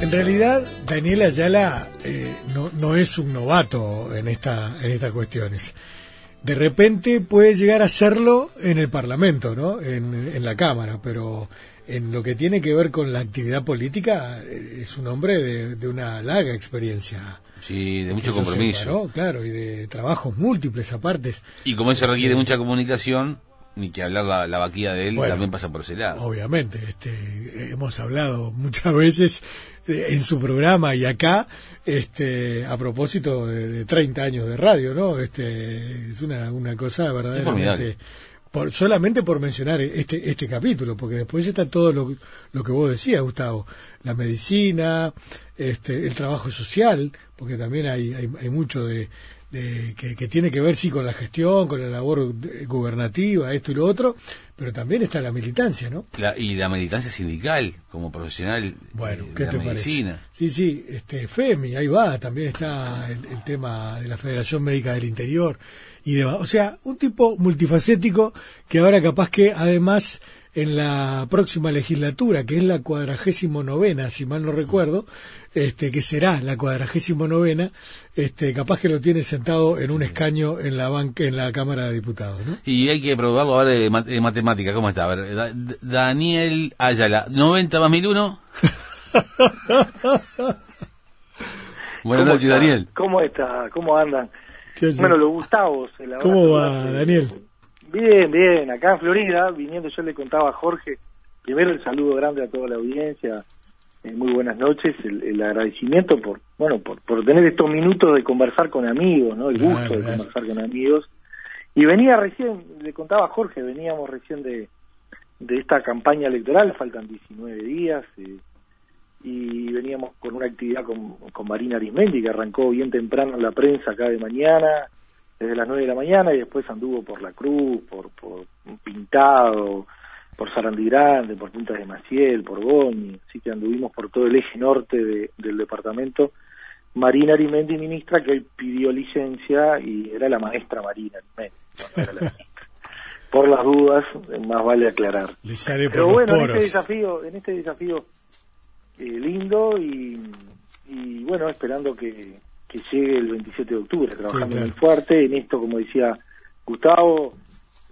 En realidad, Daniel Ayala eh, no, no es un novato en, esta, en estas cuestiones. De repente puede llegar a serlo en el Parlamento, ¿no? En, en la Cámara, pero en lo que tiene que ver con la actividad política eh, es un hombre de, de una larga experiencia. Sí, de mucho compromiso. Claro, y de trabajos múltiples aparte. Y como eso requiere mucha comunicación, ni que hablar la, la vaquilla de él, Bueno, también pasa por ese lado. Obviamente, este, hemos hablado muchas veces eh, en su programa y acá, este, a propósito de, de 30 años de radio, ¿no? Este, es una, una cosa verdaderamente, por, solamente por mencionar este, este capítulo, porque después está todo lo, lo que vos decías, Gustavo, la medicina, este, el trabajo social, porque también hay, hay, hay mucho de, de- que, que tiene que ver sí con la gestión, con la labor gubernativa, esto y lo otro, pero también está la militancia, ¿no? La- y la militancia sindical, como profesional Bueno, eh, de ¿qué la te medicina. parece? Sí, sí, este, FEMI, ahí va, también está el, el tema de la Federación Médica del Interior y demás. O sea, un tipo multifacético que ahora capaz que además en la próxima legislatura, que es la cuadragésimo novena, si mal no recuerdo, este, que será la cuadragésimo novena, este, capaz que lo tiene sentado en un escaño en la banca, en la Cámara de Diputados, ¿no? Y hay que probarlo ahora de, mat- de matemática. ¿Cómo está? A ver, Da- Daniel Ayala, 90 más 1001. Buenas ¿Cómo noches? Daniel. ¿Cómo está? ¿Cómo andan? Bueno, los Gustavos. ¿Cómo va. Daniel? Bien, bien. Acá en Florida, viniendo yo le contaba a Jorge, primero el saludo grande a toda la audiencia, eh, muy buenas noches, el, el agradecimiento por, bueno, por, por tener estos minutos de conversar con amigos, ¿no? El gusto de conversar con amigos. Y venía recién, le contaba a Jorge, veníamos recién de, de esta campaña electoral, faltan 19 días, eh, y veníamos con una actividad con, con Marina Arismendi, que arrancó bien temprano en la prensa acá de mañana, desde las 9 de la mañana, y después anduvo por La Cruz, por, por Pintado, por Sarandí Grande, por Punta de Maciel, por Goñi, así que anduvimos por todo el eje norte de- del departamento. Marina Arimendi, ministra, que hoy pidió licencia y era la maestra Marina Arimendi. no era la ministra. Por las dudas, más vale aclarar. Pero bueno, en este desafío, en este desafío eh, lindo y, y bueno, esperando que, que llegue el 27 de octubre, trabajando claro. muy fuerte en esto, como decía Gustavo,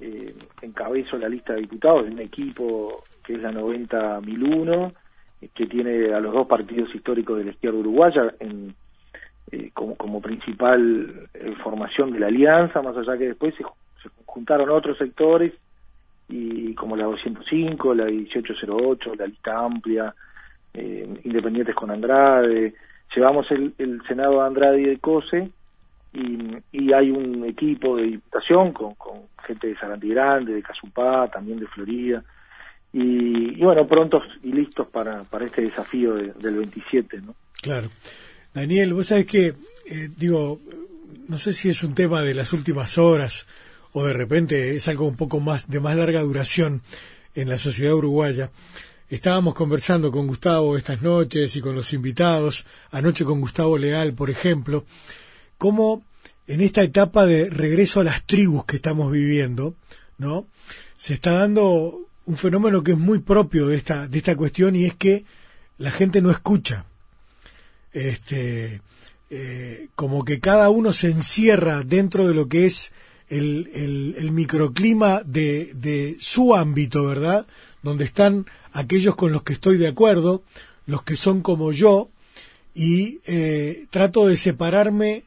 eh, encabezo la lista de diputados de un equipo que es la 90.001, eh, que tiene a los dos partidos históricos de la izquierda uruguaya en, eh, como, como principal eh, formación de la alianza, más allá que después se, se juntaron otros sectores y como la 205, la 1808, la lista amplia, eh, Independientes con Andrade, llevamos el, el Senado de Andrade y de COSE y, hay un equipo de diputación con, gente de Sarandí Grande, de Casupá, también de Florida y, bueno, prontos y listos para, este desafío de- del 27, ¿no? Claro. Daniel, vos sabés que, eh, digo, no sé si es un tema de las últimas horas o de repente es algo un poco más de más larga duración en la sociedad uruguaya. Estábamos conversando con Gustavo estas noches y con los invitados, anoche con Gustavo Leal, por ejemplo, cómo en esta etapa de regreso a las tribus que estamos viviendo, ¿no? Se está dando un fenómeno que es muy propio de esta, de esta cuestión y es que la gente no escucha este, eh, como que cada uno se encierra dentro de lo que es el, el- el microclima de, de su ámbito, ¿verdad? Donde están aquellos con los que estoy de acuerdo, los que son como yo, y eh, trato de separarme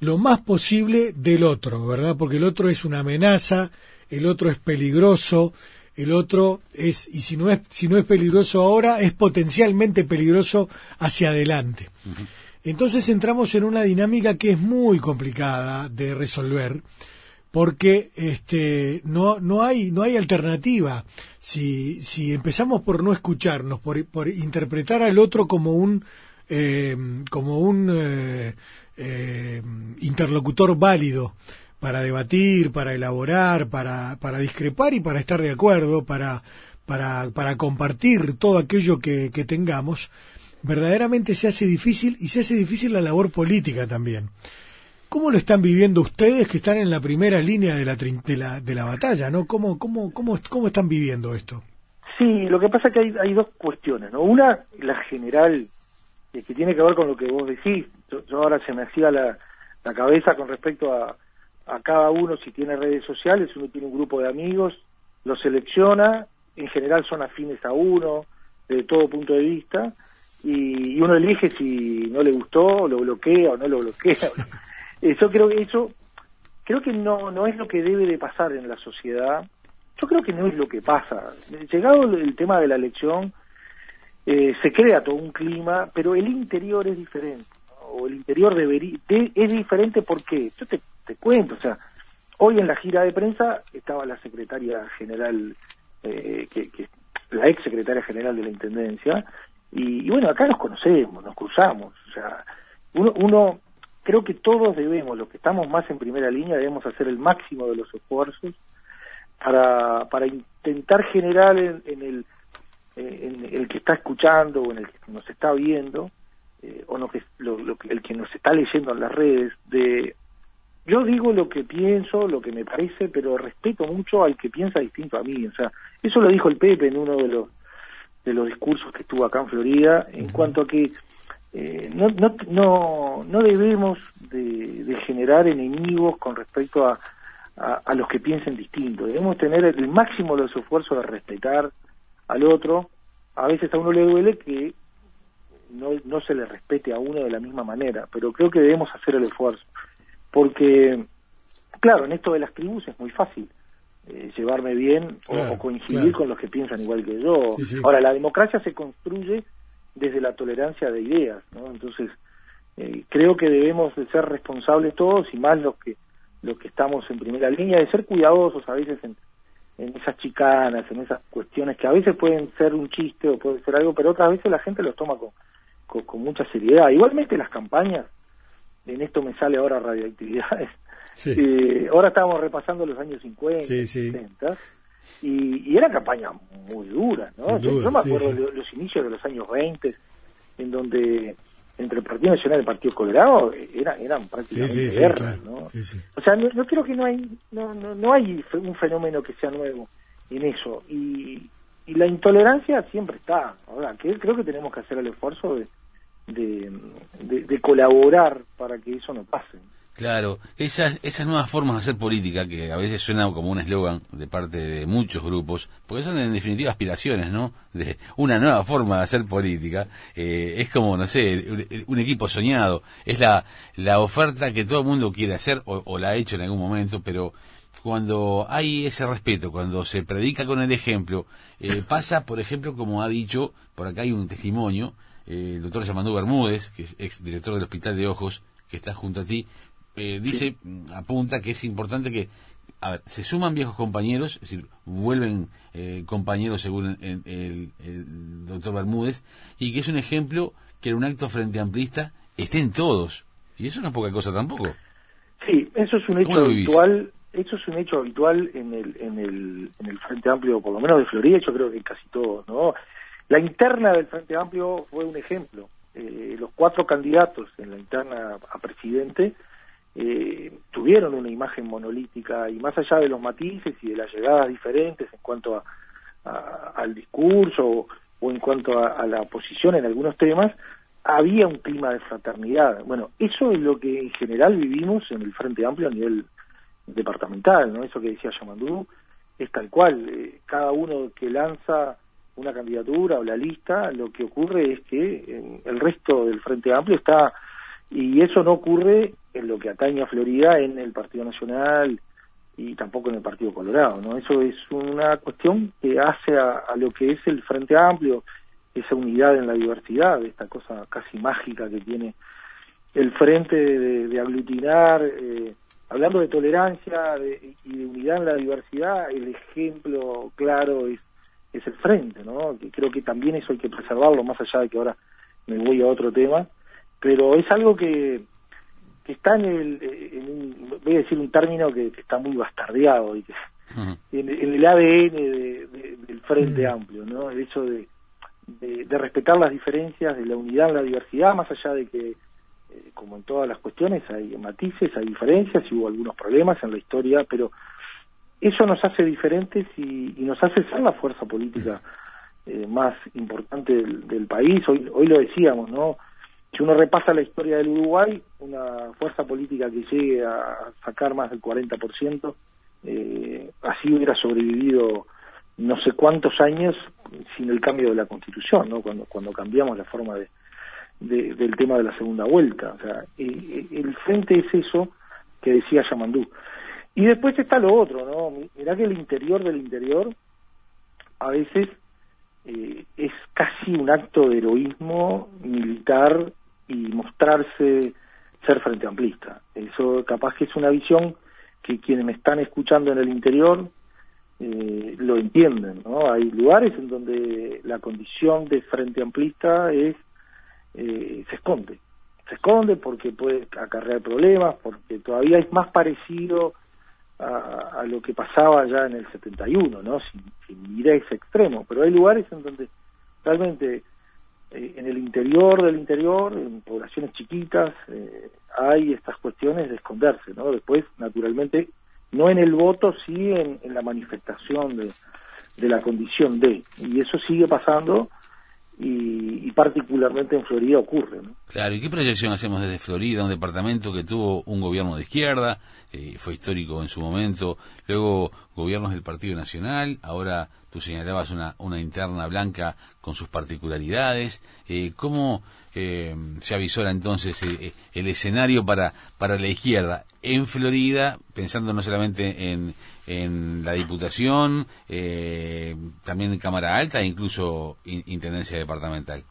lo más posible del otro, ¿verdad? Porque el otro es una amenaza, el otro es peligroso, el otro es, y si no es, si no es peligroso ahora, es potencialmente peligroso hacia adelante. Entonces entramos en una dinámica que es muy complicada de resolver, porque este no no hay no hay alternativa si si empezamos por no escucharnos por, por interpretar al otro como un eh, como un eh, eh, interlocutor válido para debatir para elaborar para para discrepar y para estar de acuerdo para para para compartir todo aquello que, que tengamos verdaderamente se hace difícil y se hace difícil la labor política también ¿Cómo lo están viviendo ustedes que están en la primera línea de la, trin- de la, de la batalla? ¿no? ¿Cómo, cómo, cómo, ¿Cómo están viviendo esto? Sí, lo que pasa es que hay, hay dos cuestiones, ¿no? Una, la general que tiene que ver con lo que vos decís. Yo, ahora se me hacía la, la cabeza con respecto a, a cada uno, si tiene redes sociales, uno tiene un grupo de amigos, lo selecciona, en general son afines a uno, de todo punto de vista, y, uno elige si no le gustó, lo bloquea o no lo bloquea. Yo creo que eso, creo que no, no es lo que debe de pasar en la sociedad. Yo creo que no es lo que pasa. Llegado el tema de la elección, eh, se crea todo un clima, pero el interior es diferente. O el interior debería, es diferente porque, yo te, te cuento, o sea, hoy en la gira de prensa estaba la secretaria general, eh, que, que la ex secretaria general de la Intendencia, y, bueno, acá nos conocemos, nos cruzamos, o sea, uno, uno, creo que todos debemos, los que estamos más en primera línea, debemos hacer el máximo de los esfuerzos para, para intentar generar en, el en el que está escuchando o en el que nos está viendo eh, o no que, lo, el que nos está leyendo en las redes de yo digo lo que pienso, lo que me parece, pero respeto mucho al que piensa distinto a mí. O sea, eso lo dijo el Pepe en uno de los de los discursos que estuvo acá en Florida, en cuanto a que eh, no, no, no, no debemos de, generar enemigos con respecto a, a, los que piensen distinto. Debemos tener el máximo de los esfuerzos de respetar al otro. A veces a uno le duele que no, no se le respete a uno de la misma manera, pero creo que debemos hacer el esfuerzo porque, claro, en esto de las tribus es muy fácil eh, llevarme bien o, coincidir con los que piensan igual que yo. Ahora, la democracia se construye desde la tolerancia de ideas, ¿no? Entonces, eh, creo que debemos de ser responsables todos y más los que los que estamos en primera línea, de ser cuidadosos a veces en, en esas chicanas, en esas cuestiones que a veces pueden ser un chiste o puede ser algo, pero otras veces la gente los toma con, con mucha seriedad. Igualmente las campañas, en esto me sale ahora radioactividades. Eh, ahora estábamos repasando los años 50, 60, y, y, era campaña muy dura, ¿no? yo, me acuerdo de los inicios de los años 20, en donde entre el Partido Nacional y el Partido Colorado era, eran prácticamente guerras, ¿no? O sea, no, creo que no hay, no, no, no hay un fenómeno que sea nuevo en eso, y, y la intolerancia siempre está, ahora, que creo que tenemos que hacer el esfuerzo de de, colaborar para que eso no pase. Claro, esas, esas nuevas formas de hacer política, que a veces suena como un eslogan de parte de muchos grupos, porque son en definitiva aspiraciones, ¿no? De una nueva forma de hacer política, eh, es como, no sé, un, equipo soñado, es la, la oferta que todo el mundo quiere hacer, o, la ha hecho en algún momento, pero cuando hay ese respeto, cuando se predica con el ejemplo, eh, pasa, por ejemplo, como ha dicho, por acá hay un testimonio, eh, el doctor Yamandú Bermúdez, que es ex director del Hospital de Ojos, que está junto a ti, eh, dice, apunta que es importante que, a ver, se suman viejos compañeros, es decir, vuelven eh, compañeros según el, doctor Bermúdez, y que es un ejemplo que en un acto frente amplista estén todos. Y eso no es poca cosa tampoco. Sí, eso es un hecho habitual. Eso es un hecho habitual en el, en el, en el Frente Amplio, por lo menos de Florida, yo creo que en casi todos, ¿no? La interna del Frente Amplio fue un ejemplo. Eh, los cuatro candidatos en la interna a presidente eh, tuvieron una imagen monolítica y más allá de los matices y de las llegadas diferentes en cuanto a, al discurso o, en cuanto a, la posición en algunos temas, había un clima de fraternidad. Bueno, eso es lo que en general vivimos en el Frente Amplio a nivel departamental, ¿no? Eso que decía Yamandú es tal cual. Eh, cada uno que lanza una candidatura o la lista, lo que ocurre es que el resto del Frente Amplio está, y eso no ocurre en lo que atañe a Florida en el Partido Nacional y tampoco en el Partido Colorado, ¿no? Eso es una cuestión que hace a, lo que es el Frente Amplio, esa unidad en la diversidad, esta cosa casi mágica que tiene el Frente de, aglutinar, eh, hablando de tolerancia y de unidad en la diversidad, el ejemplo claro es es el frente, ¿no? Que creo que también eso hay que preservarlo, más allá de que ahora me voy a otro tema, pero es algo que, que está en el, voy a decir un término que, está muy bastardeado y que en, el ADN del Frente Amplio, ¿no? El hecho de, de, respetar las diferencias, de la unidad en la diversidad, más allá de que, eh, como en todas las cuestiones, hay matices, hay diferencias y hubo algunos problemas en la historia, pero eso nos hace diferentes y, nos hace ser la fuerza política eh, más importante del, país. Hoy, hoy lo decíamos, ¿no? Si uno repasa la historia del Uruguay, una fuerza política que llegue a sacar más del 40%, eh, así hubiera sobrevivido no sé cuántos años sin el cambio de la constitución, ¿no? cuando, cuando cambiamos la forma de, del tema de la segunda vuelta. O sea, el frente es eso que decía Yamandú. Y después está lo otro, ¿no? Mirá que el interior del interior a veces eh, es casi un acto de heroísmo militar y mostrarse ser frente amplista. Eso capaz que es una visión que quienes me están escuchando en el interior eh, lo entienden, ¿no? Hay lugares en donde la condición de frente amplista es eh, se esconde, se esconde porque puede acarrear problemas, porque todavía es más parecido a, lo que pasaba ya en el 71, ¿no? Sin, sin ir a ese extremo, pero hay lugares en donde realmente eh, en el interior del interior, en poblaciones chiquitas, eh, hay estas cuestiones de esconderse, ¿no? Después, naturalmente, no en el voto, sí en, la manifestación de, de, la condición de, y eso sigue pasando y, particularmente en Florida ocurre. ¿no? Claro, ¿y qué proyección hacemos desde Florida, un departamento que tuvo un gobierno de izquierda, eh, fue histórico en su momento, luego gobiernos del Partido Nacional, ahora tú señalabas una, una interna blanca con sus particularidades, eh, ¿cómo eh, se avisora entonces el escenario para, para la izquierda en Florida, pensando no solamente en, en la Diputación, eh, también en Cámara Alta e incluso Intendencia Departamental.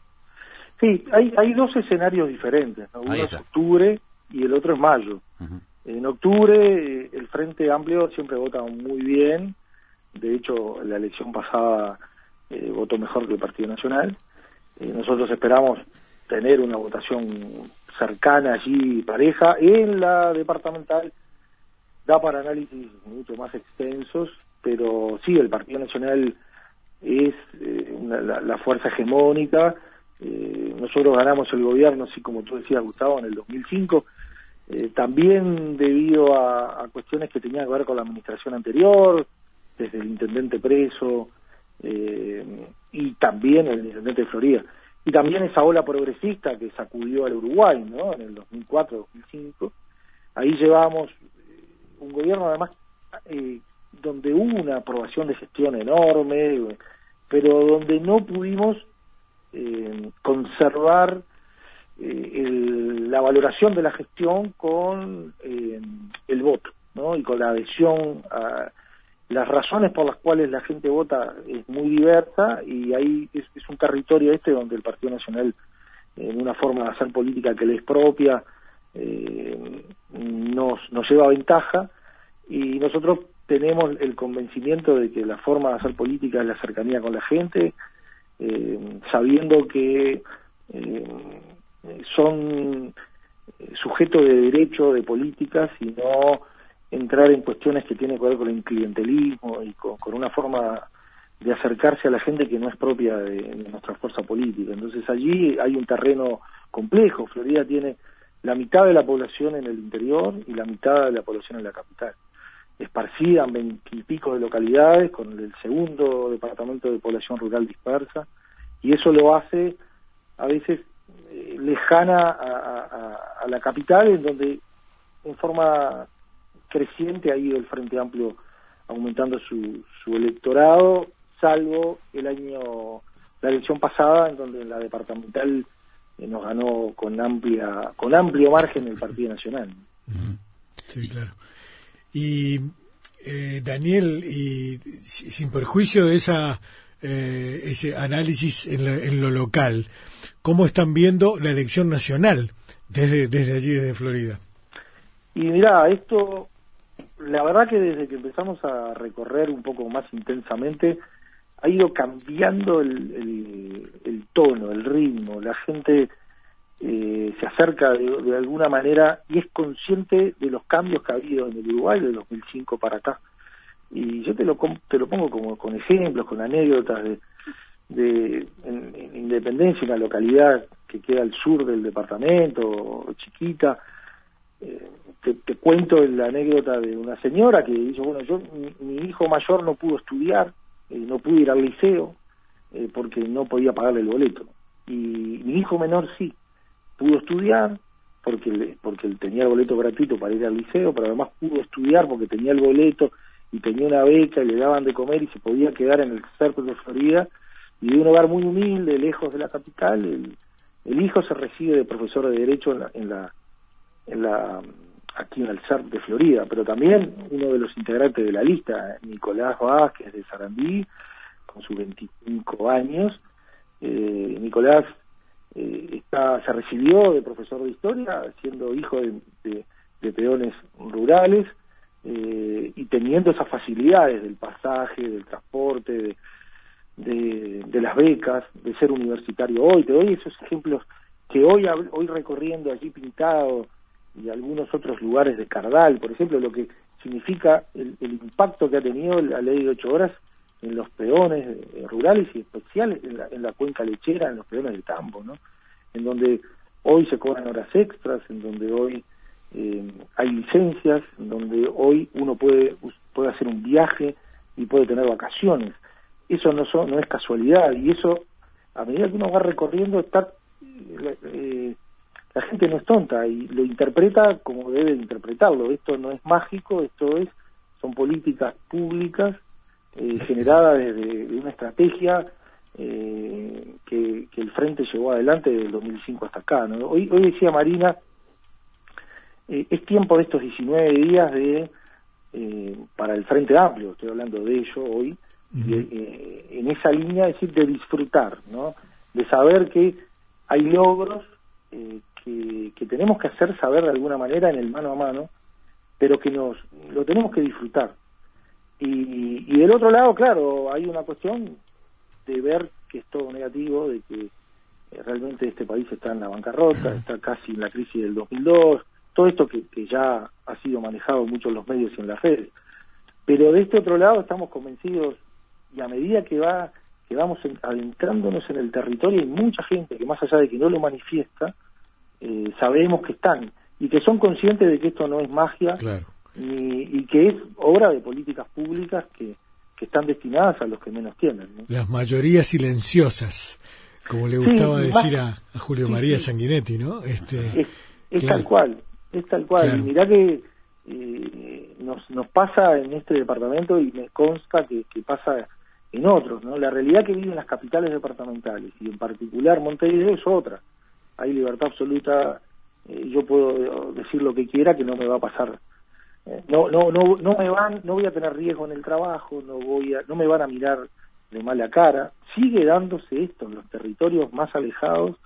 Sí, hay, hay dos escenarios diferentes. Uno es octubre y el otro es mayo. En octubre el Frente Amplio siempre vota muy bien. De hecho, la elección pasada eh, votó mejor que el Partido Nacional. Eh, nosotros esperamos tener una votación cercana allí, pareja. En la departamental da para análisis mucho más extensos, pero sí, el Partido Nacional es eh, la, fuerza hegemónica. Eh, nosotros ganamos el gobierno, así como tú decías, Gustavo, en el 2005, eh, también debido a, cuestiones que tenían que ver con la administración anterior, desde el intendente preso y también el intendente de Florida. Y también esa ola progresista que sacudió al Uruguay, ¿no? En el 2004-2005. Ahí llevamos un gobierno además eh, donde hubo una aprobación de gestión enorme, pero donde no pudimos eh, conservar eh, la valoración de la gestión con el voto, ¿no? Y con la adhesión a las razones por las cuales la gente vota es muy diversa y ahí es, es un territorio este donde el Partido Nacional en una forma de hacer política que le es propia eh, nos, nos lleva ventaja y nosotros tenemos el convencimiento de que la forma de hacer política es la cercanía con la gente, eh, sabiendo que eh, son sujetos de derecho de políticas y no entrar en cuestiones que tienen que ver con el clientelismo y con, una forma de acercarse a la gente que no es propia de, nuestra fuerza política. Entonces allí hay un terreno complejo. Florida tiene la mitad de la población en el interior y la mitad de la población en la capital esparcida en veintipico de localidades, con el segundo departamento de población rural dispersa, y eso lo hace a veces eh, lejana a, la capital, en donde en forma creciente ha ido el Frente Amplio aumentando su, su electorado, salvo el año, la elección pasada, en donde la departamental eh, nos ganó con amplia, con amplio margen el Partido Nacional. Sí, claro. Y eh, Daniel, y sin perjuicio de esa eh, ese análisis en, lo local, ¿cómo están viendo la elección nacional desde, desde allí, desde Florida? Y mira, esto, la verdad que desde que empezamos a recorrer un poco más intensamente, ha ido cambiando el, el tono, el ritmo. La gente eh, se acerca de, alguna manera y es consciente de los cambios que ha habido en el Uruguay de 2005 para acá. Y yo te lo, te lo pongo como con ejemplos, con anécdotas de, de en, Independencia, una localidad que queda al sur del departamento, chiquita. Eh, te, cuento la anécdota de una señora que dice, bueno, yo mi, hijo mayor no pudo estudiar, eh, no pudo ir al liceo porque no podía pagarle el boleto. Y mi hijo menor sí pudo estudiar, porque, porque él tenía el boleto gratuito para ir al liceo, pero además pudo estudiar porque tenía el boleto y tenía una beca y le daban de comer y se podía quedar en el cerco de Florida y de un hogar muy humilde, lejos de la capital, el, el hijo se recibe de profesor de Derecho en la, en la, en la aquí en el de Florida, pero también uno de los integrantes de la lista, Nicolás Vázquez de Sarandí, con sus 25 años. Eh, Nicolás eh, está, se recibió de profesor de historia, siendo hijo de, de, peones rurales eh, y teniendo esas facilidades del pasaje, del transporte, de, de, las becas, de ser universitario hoy. Te doy esos ejemplos que hoy, hoy recorriendo allí pintado y algunos otros lugares de Cardal, por ejemplo, lo que significa el, impacto que ha tenido la ley de ocho horas en los peones eh, rurales y especiales en la, en la cuenca lechera, en los peones del campo, ¿no? En donde hoy se cobran horas extras, en donde hoy eh, hay licencias, en donde hoy uno puede, puede hacer un viaje y puede tener vacaciones. Eso no, son, no es casualidad y eso, a medida que uno va recorriendo, está eh, la gente no es tonta y lo interpreta como debe interpretarlo. Esto no es mágico, esto es son políticas públicas eh, generadas desde una estrategia eh, que, el Frente llevó adelante desde el 2005 hasta acá. Hoy, hoy decía Marina, eh, es tiempo de estos 19 días de para el Frente Amplio, estoy hablando de ello hoy, en esa línea, es decir, de disfrutar, ¿no? de saber que hay logros que, tenemos que hacer saber de alguna manera en el mano a mano, pero que nos lo tenemos que disfrutar. Y, y del otro lado, claro, hay una cuestión de ver que es todo negativo, de que eh, realmente este país está en la bancarrota, está casi en la crisis del 2002, todo esto que, que ya ha sido manejado mucho en los medios y en las redes. Pero de este otro lado estamos convencidos y a medida que va que vamos adentrándonos en el territorio hay mucha gente que más allá de que no lo manifiesta, eh, sabemos que están y que son conscientes de que esto no es magia y que es obra de políticas públicas que, que están destinadas a los que menos tienen. Las mayorías silenciosas, como le gustaba decir a, Julio María Sanguinetti, ¿no? Este, es, tal cual, es tal cual. Y mirá que eh, nos, nos pasa en este departamento y me consta que, que pasa en otros, ¿no? La realidad que viven las capitales departamentales y en particular Montevideo es otra hay libertad absoluta, eh, yo puedo decir lo que quiera que no me va a pasar. Eh, no, no, no, no me van, no voy a tener riesgo en el trabajo, no voy a, no me van a mirar de mala cara. Sigue dándose esto en los territorios más alejados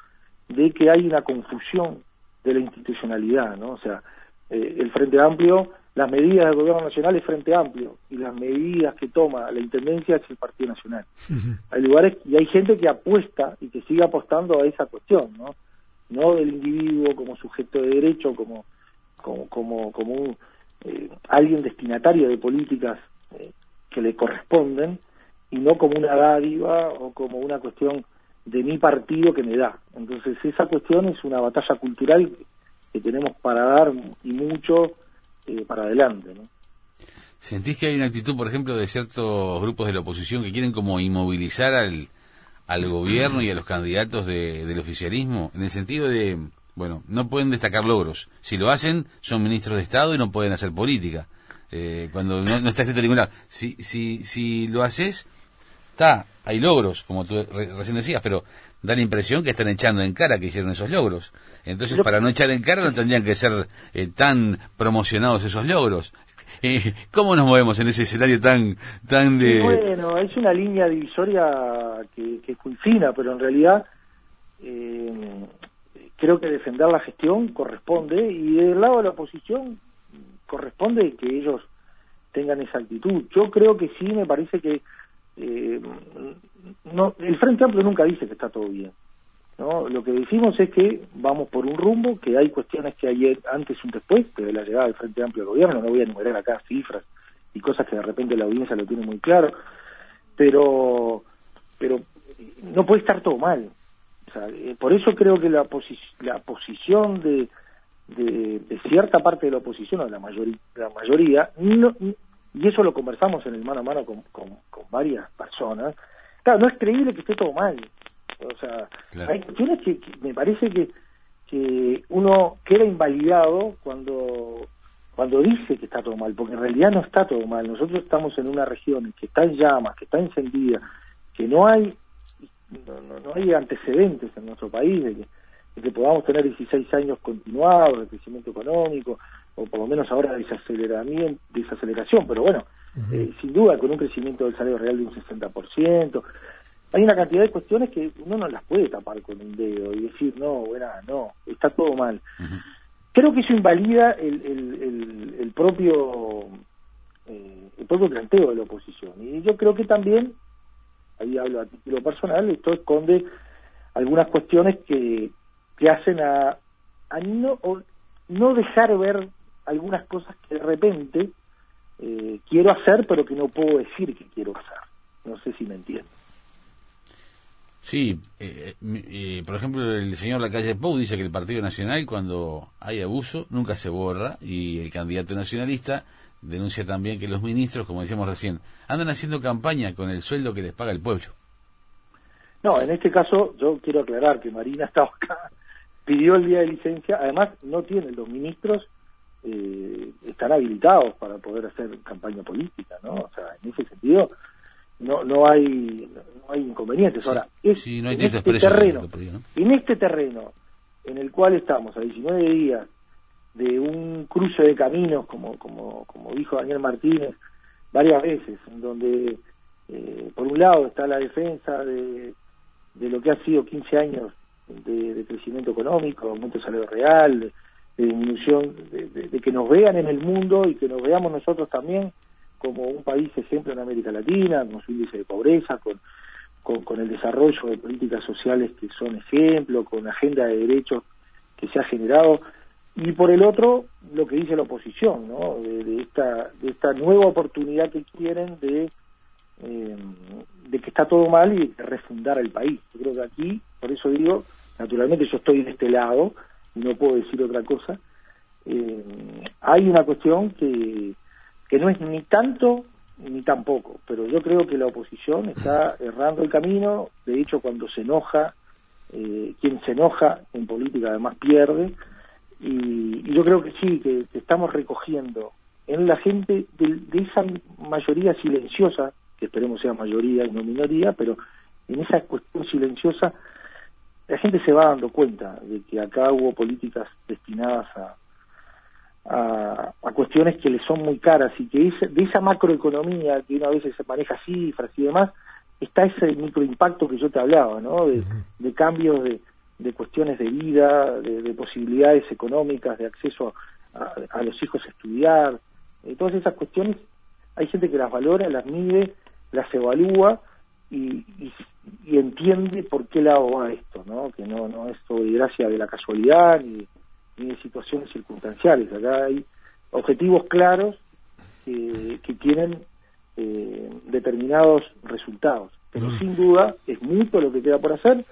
de que hay una confusión de la institucionalidad, ¿no? O sea, eh, el Frente Amplio, las medidas del Gobierno Nacional es Frente Amplio y las medidas que toma la Intendencia es el Partido Nacional. Hay lugares y hay gente que apuesta y que sigue apostando a esa cuestión, ¿no? no del individuo como sujeto de derecho, como como como, como eh, alguien destinatario de políticas eh, que le corresponden y no como una dádiva o como una cuestión de mi partido que me da. Entonces esa cuestión es una batalla cultural que tenemos para dar y mucho eh, para adelante. ¿no? ¿Sentís que hay una actitud, por ejemplo, de ciertos grupos de la oposición que quieren como inmovilizar al, al gobierno y a los candidatos del oficialismo, en el sentido de, bueno, no pueden destacar logros. Si lo hacen, son ministros de Estado y no pueden hacer política. Eh, cuando no, está escrito ningún lado. Si, si, si lo haces, está, hay logros, como tú recién decías, pero da la impresión que están echando en cara que hicieron esos logros. Entonces, para no echar en cara, no tendrían que ser eh, tan promocionados esos logros. ¿Cómo nos movemos en ese escenario tan, tan de...? bueno, es una línea divisoria que, que es muy fina, pero en realidad eh, creo que defender la gestión corresponde y del lado de la oposición corresponde que ellos tengan esa actitud. Yo creo que sí, me parece que eh, no, el Frente Amplio nunca dice que está todo bien. ¿No? Lo que decimos es que vamos por un rumbo, que hay cuestiones que hay antes y un después de la llegada del Frente Amplio al gobierno, no voy a enumerar acá cifras y cosas que de repente la audiencia lo tiene muy claro, pero, pero no puede estar todo mal. Eh, por eso creo que la, la posición de, de, cierta parte de la oposición, o de la, mayoría, la mayoría, y eso lo conversamos en el mano a mano con, con, con varias personas, claro, no es creíble que esté todo mal, o sea, hay cuestiones que, me parece que, que uno queda invalidado cuando cuando dice que está todo mal, porque en realidad no está todo mal. Nosotros estamos en una región que está en llamas, que está encendida, que no hay no, hay antecedentes en nuestro país de que, podamos tener 16 años continuados de crecimiento económico, o por lo menos ahora de desaceleramiento, desaceleración, pero bueno, eh, sin duda con un crecimiento del salario real de un 60%. Hay una cantidad de cuestiones que uno no las puede tapar con un dedo y decir, no, bueno, no, está todo mal. Creo que eso invalida el, el, el, propio eh, el propio planteo de la oposición. Y yo creo que también, ahí hablo a título personal, esto esconde algunas cuestiones que, que hacen a, a no, no dejar ver algunas cosas que de repente eh, quiero hacer, pero que no puedo decir que quiero hacer. No sé si me entiendo. Sí, eh, eh, por ejemplo, el señor Lacalle Pou dice que el Partido Nacional, cuando hay abuso, nunca se borra, y el candidato nacionalista denuncia también que los ministros, como decíamos recién, andan haciendo campaña con el sueldo que les paga el pueblo. No, en este caso yo quiero aclarar que Marina está acá, pidió el día de licencia, además no tiene los ministros eh, están habilitados para poder hacer campaña política, ¿no? O sea, en ese sentido no no hay no hay inconvenientes. Ahora, es, en este terreno, en este terreno en el cual estamos a 19 días de un cruce de caminos, como como como dijo Daniel Martínez varias veces, en donde eh, por un lado está la defensa de, de lo que ha sido 15 años de, de crecimiento económico, aumento de salario real, de disminución, de, que nos vean en el mundo y que nos veamos nosotros también como un país ejemplo en América Latina, con su índice de pobreza, con, con, el desarrollo de políticas sociales que son ejemplo, con agenda de derechos que se ha generado, y por el otro, lo que dice la oposición, ¿no? de, esta, de esta nueva oportunidad que quieren de, eh, de que está todo mal y de refundar el país. Yo creo que aquí, por eso digo, naturalmente yo estoy de este lado, no puedo decir otra cosa, eh, hay una cuestión que, que no es ni tanto ni tampoco, pero yo creo que la oposición está errando el camino, de hecho cuando se enoja, eh, quien se enoja en política además pierde, y, yo creo que sí, que, estamos recogiendo en la gente de, de, esa mayoría silenciosa, que esperemos sea mayoría y no minoría, pero en esa cuestión silenciosa la gente se va dando cuenta de que acá hubo políticas destinadas a, a, cuestiones que le son muy caras y que de esa macroeconomía que una vez se maneja cifras y demás, está ese microimpacto que yo te hablaba, ¿no? De, cambios de, de, cuestiones de vida, de, posibilidades económicas, de acceso a, los hijos a estudiar, eh, todas esas cuestiones, hay gente que las valora, las mide, las evalúa y, y, entiende por qué lado va esto, ¿no? Que no, no es todo gracia de la casualidad ni, de situaciones circunstanciales. Acá hay objetivos claros que, que tienen eh, determinados resultados. Pero mm. sin duda es mucho lo que queda por hacer.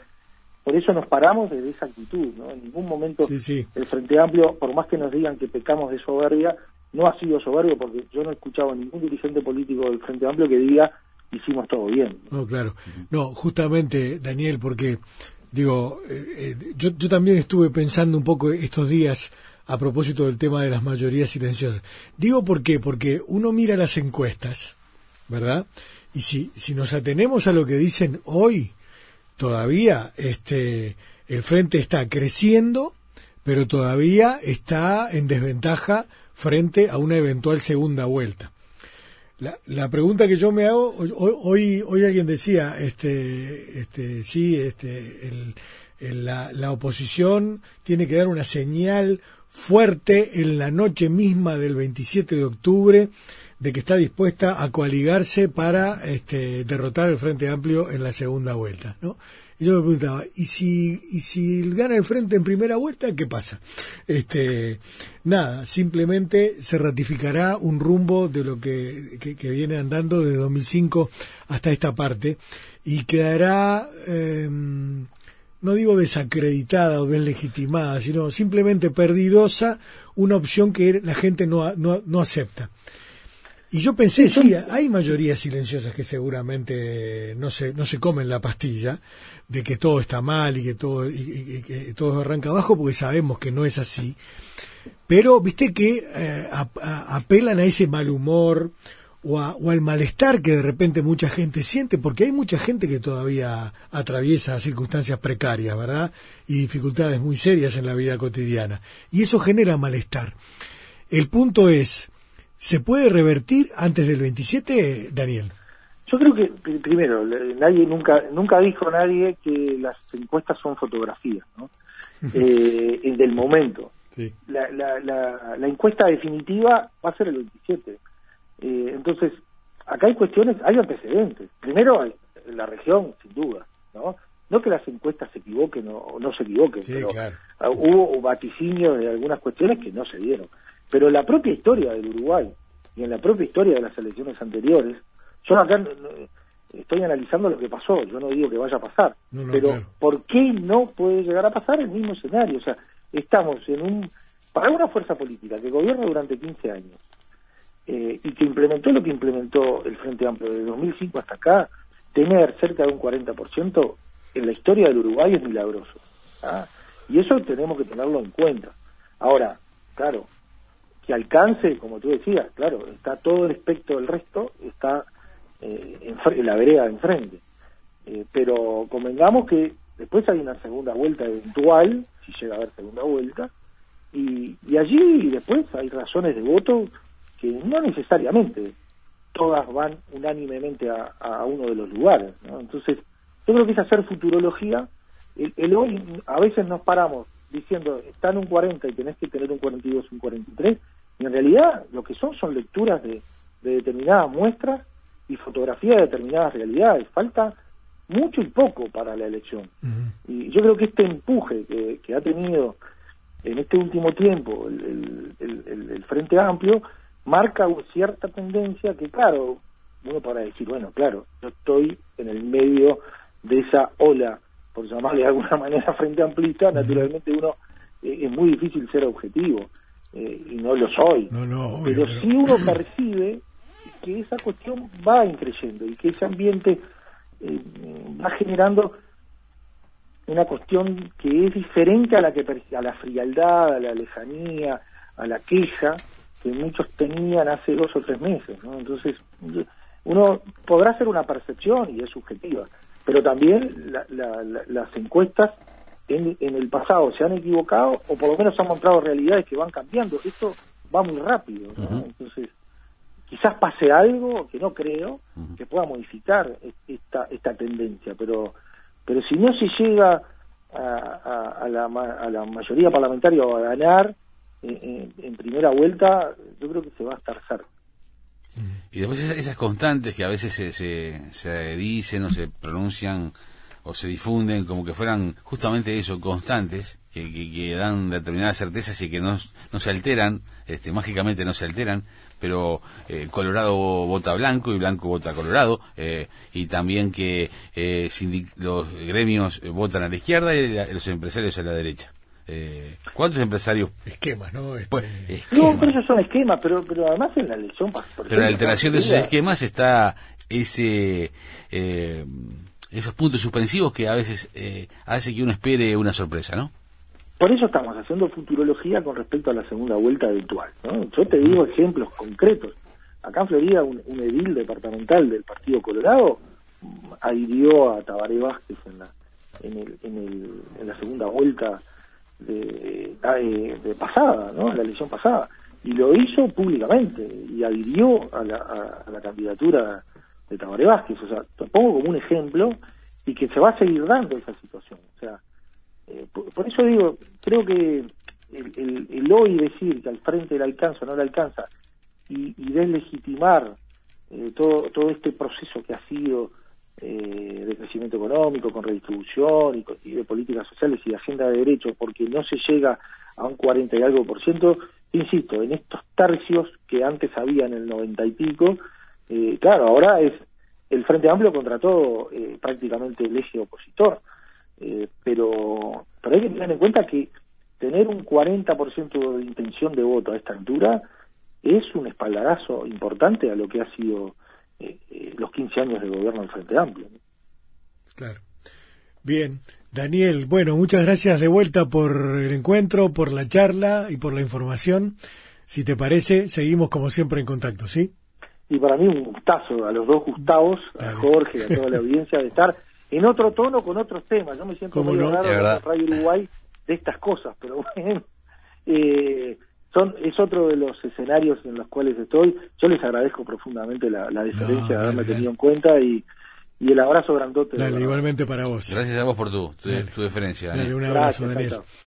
Por eso nos paramos desde esa actitud. ¿no? En ningún momento el Frente Amplio, por más que nos digan que pecamos de soberbia, no ha sido soberbio porque yo no he escuchado a ningún dirigente político del Frente Amplio que diga hicimos todo bien. No, claro. No, justamente, Daniel, porque, digo, eh, eh, yo, yo también estuve pensando un poco estos días a propósito del tema de las mayorías silenciosas. Digo por qué, porque uno mira las encuestas, ¿verdad? Y si, si nos atenemos a lo que dicen hoy, todavía este, el frente está creciendo, pero todavía está en desventaja frente a una eventual segunda vuelta. La, la, pregunta que yo me hago, hoy, hoy alguien decía, este, este, sí, este, el, la, la, oposición tiene que dar una señal fuerte en la noche misma del 27 de octubre de que está dispuesta a coaligarse para este, derrotar al Frente Amplio en la segunda vuelta, ¿no? Y yo me preguntaba, ¿y si, y si gana el frente en primera vuelta, qué pasa? Este, nada, simplemente se ratificará un rumbo de lo que, que, viene andando desde 2005 hasta esta parte y quedará, em, no digo desacreditada o deslegitimada, sino simplemente perdidosa una opción que la gente no, no, no acepta. Y yo pensé, sí, hay mayorías silenciosas que seguramente no se, no se comen la pastilla de que todo está mal y que todo, y, que todo arranca abajo, porque sabemos que no es así. Pero, viste que eh, apelan a ese mal humor o, o, al malestar que de repente mucha gente siente, porque hay mucha gente que todavía atraviesa circunstancias precarias, ¿verdad? Y dificultades muy serias en la vida cotidiana. Y eso genera malestar. El punto es, ¿Se puede revertir antes del 27, Daniel? Yo creo que, primero, nadie nunca nunca dijo nadie que las encuestas son fotografías, ¿no? eh, del momento. La, la, la, encuesta definitiva va a ser el 27. Eh, entonces, acá hay cuestiones, hay antecedentes. Primero, hay, la región, sin duda, ¿no? No que las encuestas se equivoquen o, no se equivoquen, pero hubo vaticinios de algunas cuestiones que no se dieron. Pero la propia historia del Uruguay y en la propia historia de las elecciones anteriores, yo acá estoy analizando lo que pasó, yo no digo que vaya a pasar, pero ¿por qué no puede llegar a pasar el mismo escenario? O sea, estamos en un, para una fuerza política que gobierna durante 15 años eh, y que implementó lo que implementó el Frente Amplio de 2005 hasta acá, tener cerca de un 40% en la historia del Uruguay es milagroso. ¿ah? Y eso tenemos que tenerlo en cuenta. Ahora, claro, que alcance, como tú decías, claro, está todo el espectro del resto, está eh, en, la vereda de enfrente. Eh, pero convengamos que después hay una segunda vuelta eventual, si llega a haber segunda vuelta, y, y allí después hay razones de voto que no necesariamente todas van unánimemente a, a uno de los lugares. ¿no? Entonces, yo creo que es hacer futurología. El, el, hoy a veces nos paramos diciendo, está en un 40 y tenés que tener un 42, un 43, y en realidad lo que son son lecturas de, determinadas muestras y fotografía de determinadas realidades. Falta mucho y poco para la elección. Y yo creo que este empuje que, ha tenido en este último tiempo el, el, Frente Amplio marca cierta tendencia que, claro, uno para decir, bueno, claro, yo estoy en el medio de esa ola por llamarle de alguna manera frente amplista, naturalmente uno eh, es muy difícil ser objetivo eh, y no lo soy. pero, sí uno percibe que esa cuestión va increyendo y que ese ambiente eh, va generando una cuestión que es diferente a la que a la frialdad, a la lejanía, a la queja que muchos tenían hace dos o tres meses, ¿no? Entonces uno podrá hacer una percepción y es subjetiva, pero también las encuestas en, el pasado se han equivocado o por lo menos han mostrado realidades que van cambiando. Esto va muy rápido, entonces quizás pase algo que no creo que pueda modificar esta esta tendencia, pero pero si no se llega a, la, a la mayoría parlamentaria a ganar en, primera vuelta, yo creo que se va a estar cerca. Y después esas, constantes que a veces se, se, dicen o se pronuncian o se difunden como que fueran justamente eso, constantes, que, que, dan determinadas certezas y que no, no se alteran, este, mágicamente no se alteran, pero eh, Colorado vota blanco y blanco vota Colorado, eh, y también que eh, los gremios votan a la izquierda y los empresarios a la derecha. Eh, ¿Cuántos empresarios? Esquemas, ¿no? Pues, No, pero esos son esquemas, pero, pero además en la elección... pero en la alteración de esos esquemas está ese... Eh, esos puntos suspensivos que a veces eh, hace que uno espere una sorpresa, ¿no? Por eso estamos haciendo futurología con respecto a la segunda vuelta eventual. ¿no? Yo te digo ejemplos concretos. Acá en Florida, un, edil departamental del Partido Colorado adhirió a Tabaré Vázquez en la, en, el, en, el, en la segunda vuelta de, pasada, ¿no? La elección pasada. Y lo hizo públicamente y adhirió a la, a la candidatura de Tabaré Vázquez. O sea, te pongo como un ejemplo y que se va a seguir dando esa situación. O sea, eh, por, eso digo, creo que el, el, hoy decir que al frente le alcanza o no le alcanza y, y deslegitimar eh, todo, todo este proceso que ha sido eh, de crecimiento económico, con redistribución y, de políticas sociales y de agenda de derechos, porque no se llega a un 40 y algo por ciento, insisto, en estos tercios que antes había en el 90 y pico, eh, claro, ahora es el Frente Amplio contra todo eh, prácticamente el eje opositor, eh, pero, pero hay que tener en cuenta que tener un 40% de intención de voto a esta altura es un espaldarazo importante a lo que ha sido eh, eh, los 15 años de gobierno del Frente Amplio. Claro. Bien, Daniel, bueno, muchas gracias de vuelta por el encuentro, por la charla y por la información. Si te parece, seguimos como siempre en contacto, ¿sí? Y para mí un gustazo, a los dos Gustavos, a Jorge, y a toda la audiencia, de estar en otro tono con otros temas. Yo me siento muy no? raro Radio Uruguay de estas cosas, pero bueno, eh, son, es otro de los escenarios en los cuales estoy. Yo les agradezco profundamente la, la deferencia de haberme tenido en cuenta y, y el abrazo grandote. Dale, igualmente para vos. Gracias a vos por tu, tu, deferencia. Dale, un abrazo, Daniel.